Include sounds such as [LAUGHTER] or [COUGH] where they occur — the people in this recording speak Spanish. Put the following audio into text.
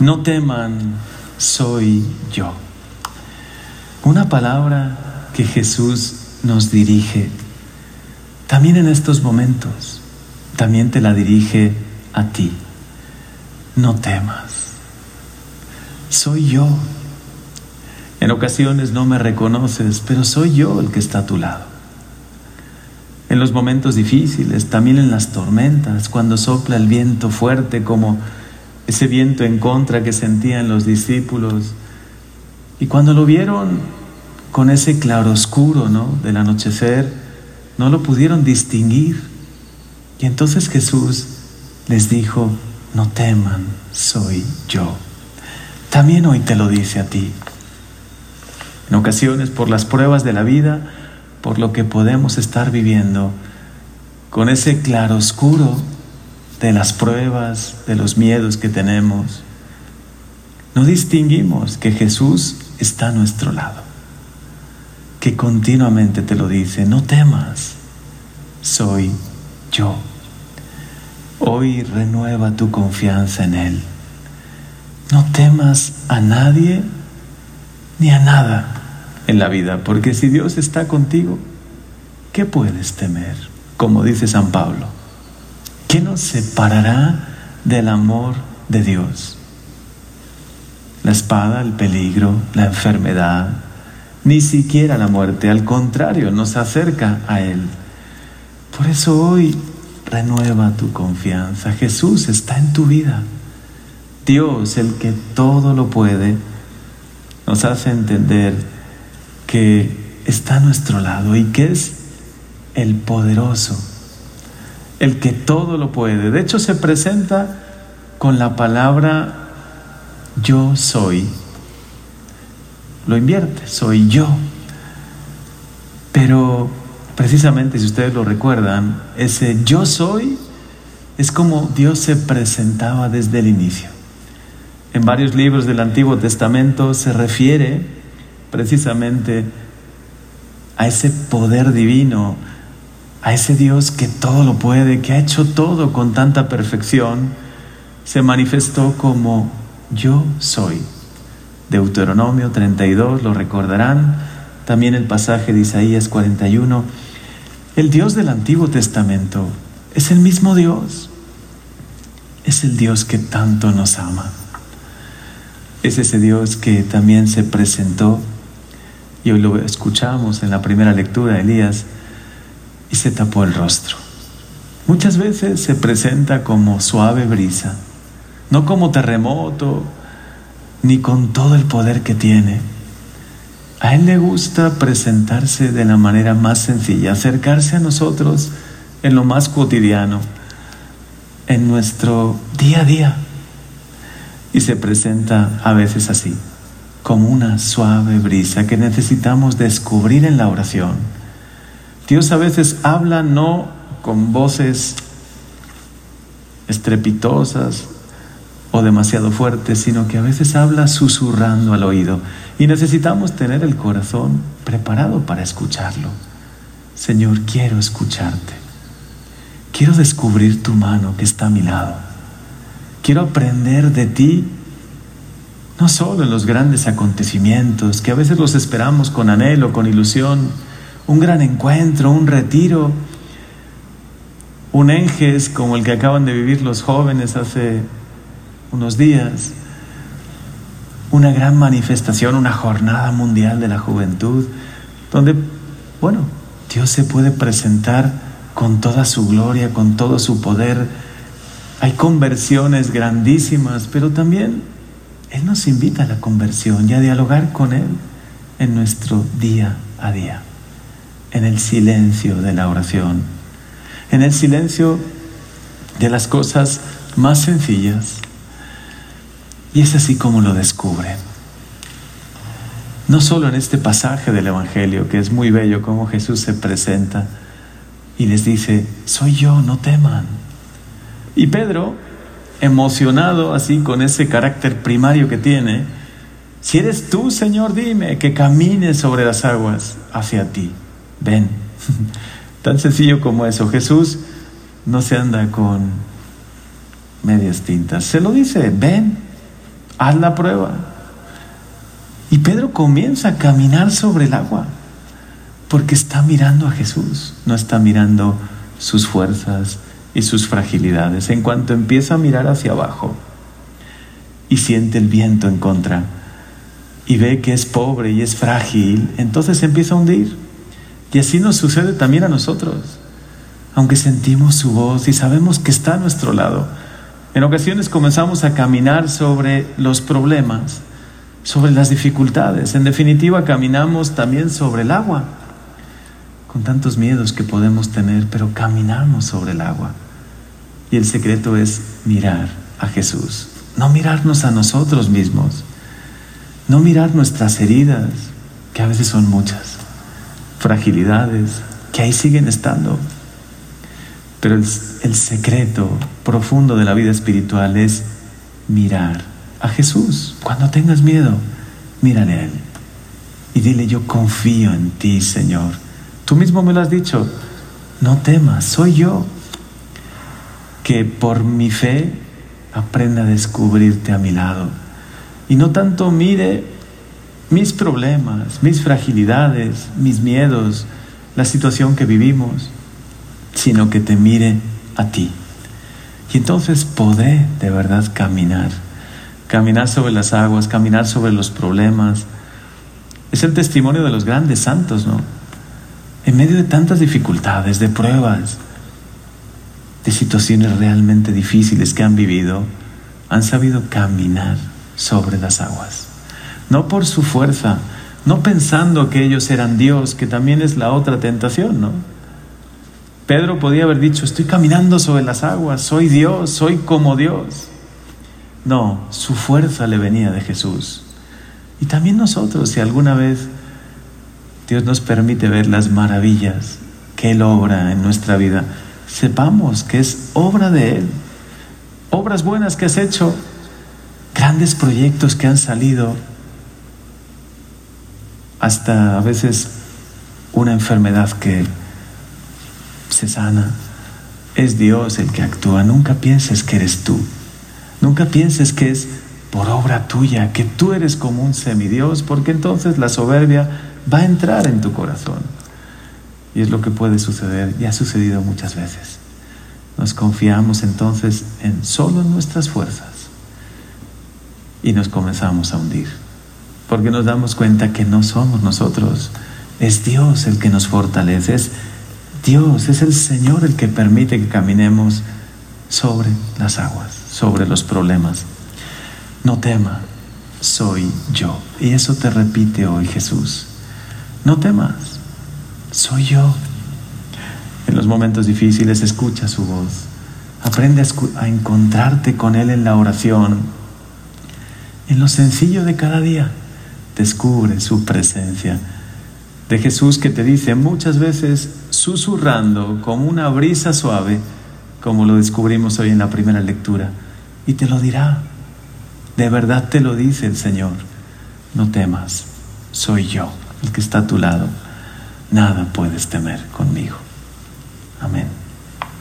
No teman, soy yo. Una palabra que Jesús nos dirige también en estos momentos, también te la dirige a ti. No temas, soy yo. En ocasiones no me reconoces, pero soy yo el que está a tu lado. En los momentos difíciles, también en las tormentas, cuando sopla el viento fuerte como ese viento en contra que sentían los discípulos. Y cuando lo vieron con ese claroscuro ¿no? del anochecer, no lo pudieron distinguir. Y entonces Jesús les dijo, no teman, soy yo. También hoy te lo dice a ti. En ocasiones, por las pruebas de la vida, por lo que podemos estar viviendo, con ese claroscuro de las pruebas, de los miedos que tenemos, no distinguimos que Jesús está a nuestro lado, que continuamente te lo dice, no temas, soy yo. Hoy renueva tu confianza en Él. No temas a nadie ni a nada en la vida, porque si Dios está contigo, ¿qué puedes temer? Como dice San Pablo. ¿Qué nos separará del amor de Dios? La espada, el peligro, la enfermedad, ni siquiera la muerte, al contrario, nos acerca a Él. Por eso hoy renueva tu confianza. Jesús está en tu vida. Dios, el que todo lo puede, nos hace entender que está a nuestro lado y que es el poderoso el que todo lo puede. De hecho, se presenta con la palabra yo soy. Lo invierte, soy yo. Pero precisamente, si ustedes lo recuerdan, ese yo soy es como Dios se presentaba desde el inicio. En varios libros del Antiguo Testamento se refiere precisamente a ese poder divino, a ese Dios que todo lo puede, que ha hecho todo con tanta perfección, se manifestó como yo soy. Deuteronomio 32, lo recordarán, también el pasaje de Isaías 41. El Dios del Antiguo Testamento es el mismo Dios, es el Dios que tanto nos ama. Es ese Dios que también se presentó, y hoy lo escuchamos en la primera lectura Elías, y se tapó el rostro. Muchas veces se presenta como suave brisa, no como terremoto, ni con todo el poder que tiene. A Él le gusta presentarse de la manera más sencilla, acercarse a nosotros en lo más cotidiano, en nuestro día a día. Y se presenta a veces así, como una suave brisa que necesitamos descubrir en la oración Dios a veces habla no con voces estrepitosas o demasiado fuertes, sino que a veces habla susurrando al oído. Y necesitamos tener el corazón preparado para escucharlo. Señor, quiero escucharte. Quiero descubrir tu mano que está a mi lado. Quiero aprender de ti, no solo en los grandes acontecimientos, que a veces los esperamos con anhelo, con ilusión, un gran encuentro, un retiro, un enjes como el que acaban de vivir los jóvenes hace unos días, una gran manifestación, una jornada mundial de la juventud, donde, bueno, Dios se puede presentar con toda su gloria, con todo su poder. Hay conversiones grandísimas, pero también Él nos invita a la conversión y a dialogar con Él en nuestro día a día en el silencio de la oración, en el silencio de las cosas más sencillas. Y es así como lo descubre. No solo en este pasaje del Evangelio, que es muy bello, como Jesús se presenta y les dice, soy yo, no teman. Y Pedro, emocionado así con ese carácter primario que tiene, si eres tú, Señor, dime que camine sobre las aguas hacia ti ven. [LAUGHS] Tan sencillo como eso. Jesús no se anda con medias tintas. Se lo dice, ven, haz la prueba. Y Pedro comienza a caminar sobre el agua, porque está mirando a Jesús, no está mirando sus fuerzas y sus fragilidades. En cuanto empieza a mirar hacia abajo y siente el viento en contra y ve que es pobre y es frágil, entonces empieza a hundir. Y así nos sucede también a nosotros. Aunque sentimos su voz y sabemos que está a nuestro lado, en ocasiones comenzamos a caminar sobre los problemas, sobre las dificultades. En definitiva, caminamos también sobre el agua, con tantos miedos que podemos tener, pero caminamos sobre el agua. Y el secreto es mirar a Jesús, no mirarnos a nosotros mismos, no mirar nuestras heridas, que a veces son muchas, fragilidades, que ahí siguen estando pero el, secreto profundo de la vida espiritual es mirar a Jesús. Cuando tengas miedo, mírale a Él. Y dile, yo confío en ti, Señor. Tú mismo me lo has dicho, no temas, soy yo. Que por mi fe aprenda a descubrirte a mi lado. Y no tanto mire mis problemas, mis fragilidades, mis miedos, la situación que vivimos, sino que te mire a ti. Y entonces podré de verdad caminar, caminar sobre las aguas, caminar sobre los problemas. Es el testimonio de los grandes santos, ¿no? En medio de tantas dificultades, de pruebas, de situaciones realmente difíciles que han vivido, han sabido caminar sobre las aguas. No por su fuerza, no pensando que ellos eran Dios, que también es la otra tentación, ¿no? Pedro podía haber dicho, estoy caminando sobre las aguas, soy Dios, soy como Dios. No, su fuerza le venía de Jesús. Y también nosotros, si alguna vez Dios nos permite ver las maravillas que Él obra en nuestra vida, sepamos que es obra de Él. Obras buenas que has hecho, grandes proyectos que han salido, hasta a veces una enfermedad que se sana. Es Dios el que actúa. Nunca pienses que eres tú. Nunca pienses que es por obra tuya, que tú eres como un semidios, porque entonces la soberbia va a entrar en tu corazón. Y es lo que puede suceder, y ha sucedido muchas veces. Nos confiamos entonces en solo nuestras fuerzas y nos comenzamos a hundir, porque nos damos cuenta que no somos nosotros, es Dios el que nos fortalece, es Dios, es el Señor el que permite que caminemos sobre las aguas, sobre los problemas. No tema, soy yo. Y eso te repite hoy Jesús. No temas, soy yo. En los momentos difíciles escucha su voz. Aprende a, encontrarte con Él en la oración. En lo sencillo de cada día, descubre su presencia de Jesús que te dice muchas veces susurrando como una brisa suave, como lo descubrimos hoy en la primera lectura, y te lo dirá. De verdad te lo dice el Señor. No temas, soy yo el que está a tu lado. Nada puedes temer conmigo. Amén.